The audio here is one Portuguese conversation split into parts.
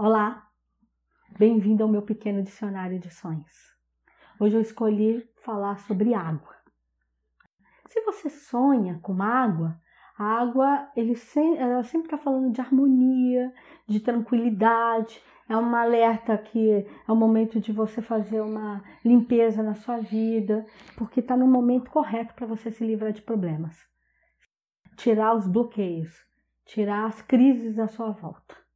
Olá, bem-vindo ao meu pequeno dicionário de sonhos. Hoje eu escolhi falar sobre água. Se você sonha com água, a água ele ela sempre está falando de harmonia, de tranquilidade. É uma alerta que é o momento de você fazer uma limpeza na sua vida, porque está no momento correto para você se livrar de problemas, tirar os bloqueios, tirar as crises da sua volta.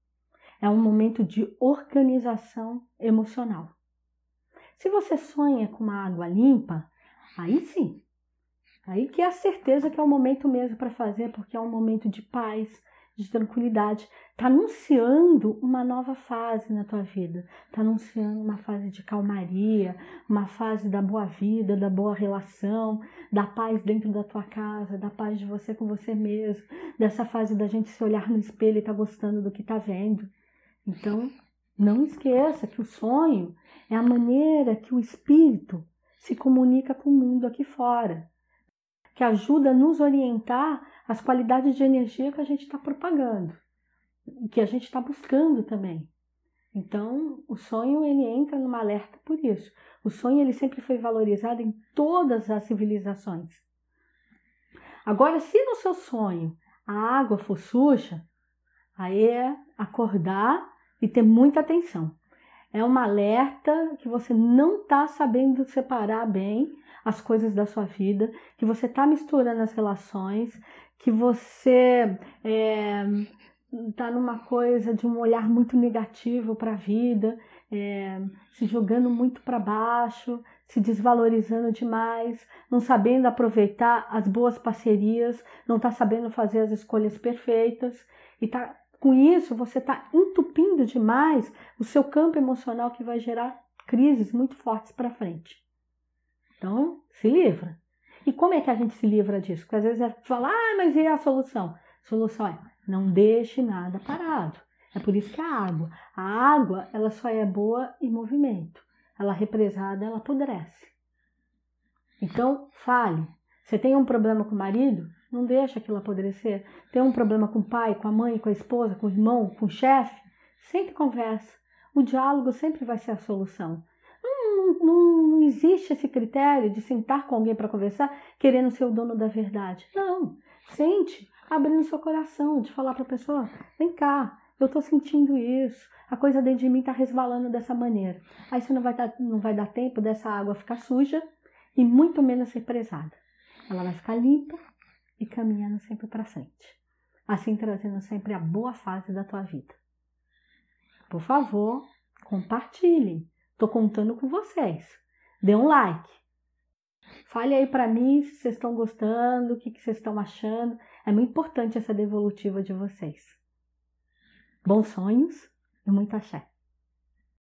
É um momento de organização emocional. Se você sonha com uma água limpa, aí sim. Aí que é a certeza que é o momento mesmo para fazer, porque é um momento de paz, de tranquilidade. Está anunciando uma nova fase na tua vida. Está anunciando uma fase de calmaria, uma fase da boa vida, da boa relação, da paz dentro da tua casa, da paz de você com você mesmo, dessa fase da gente se olhar no espelho e estar tá gostando do que está vendo. Então, não esqueça que o sonho é a maneira que o espírito se comunica com o mundo aqui fora, que ajuda a nos orientar as qualidades de energia que a gente está propagando, que a gente está buscando também. Então, o sonho ele entra numa alerta por isso. O sonho ele sempre foi valorizado em todas as civilizações. Agora, se no seu sonho a água for suja, aí é acordar e ter muita atenção. É uma alerta que você não está sabendo separar bem as coisas da sua vida, que você está misturando as relações, que você está é, tá numa coisa de um olhar muito negativo para a vida, é, se jogando muito para baixo, se desvalorizando demais, não sabendo aproveitar as boas parcerias, não está sabendo fazer as escolhas perfeitas e está com isso, você está entupindo demais o seu campo emocional que vai gerar crises muito fortes para frente. Então, se livra. E como é que a gente se livra disso? Porque às vezes é falar, ah, mas e a solução? A solução é não deixe nada parado. É por isso que a água. A água, ela só é boa em movimento. Ela represada, ela apodrece. Então, fale. Você tem um problema com o marido? Não deixa aquilo apodrecer. Tem um problema com o pai, com a mãe, com a esposa, com o irmão, com o chefe? Sempre conversa. O diálogo sempre vai ser a solução. Não, não, não existe esse critério de sentar com alguém para conversar querendo ser o dono da verdade. Não. Sente, abrindo seu coração, de falar para a pessoa: vem cá, eu estou sentindo isso, a coisa dentro de mim está resvalando dessa maneira. Aí você não vai, dar, não vai dar tempo dessa água ficar suja e muito menos ser prezada. Ela vai ficar limpa e caminhando sempre para frente. Assim trazendo sempre a boa fase da tua vida. Por favor, compartilhem. Estou contando com vocês. Dê um like. Fale aí para mim se vocês estão gostando, o que, que vocês estão achando. É muito importante essa devolutiva de vocês. Bons sonhos e muita axé.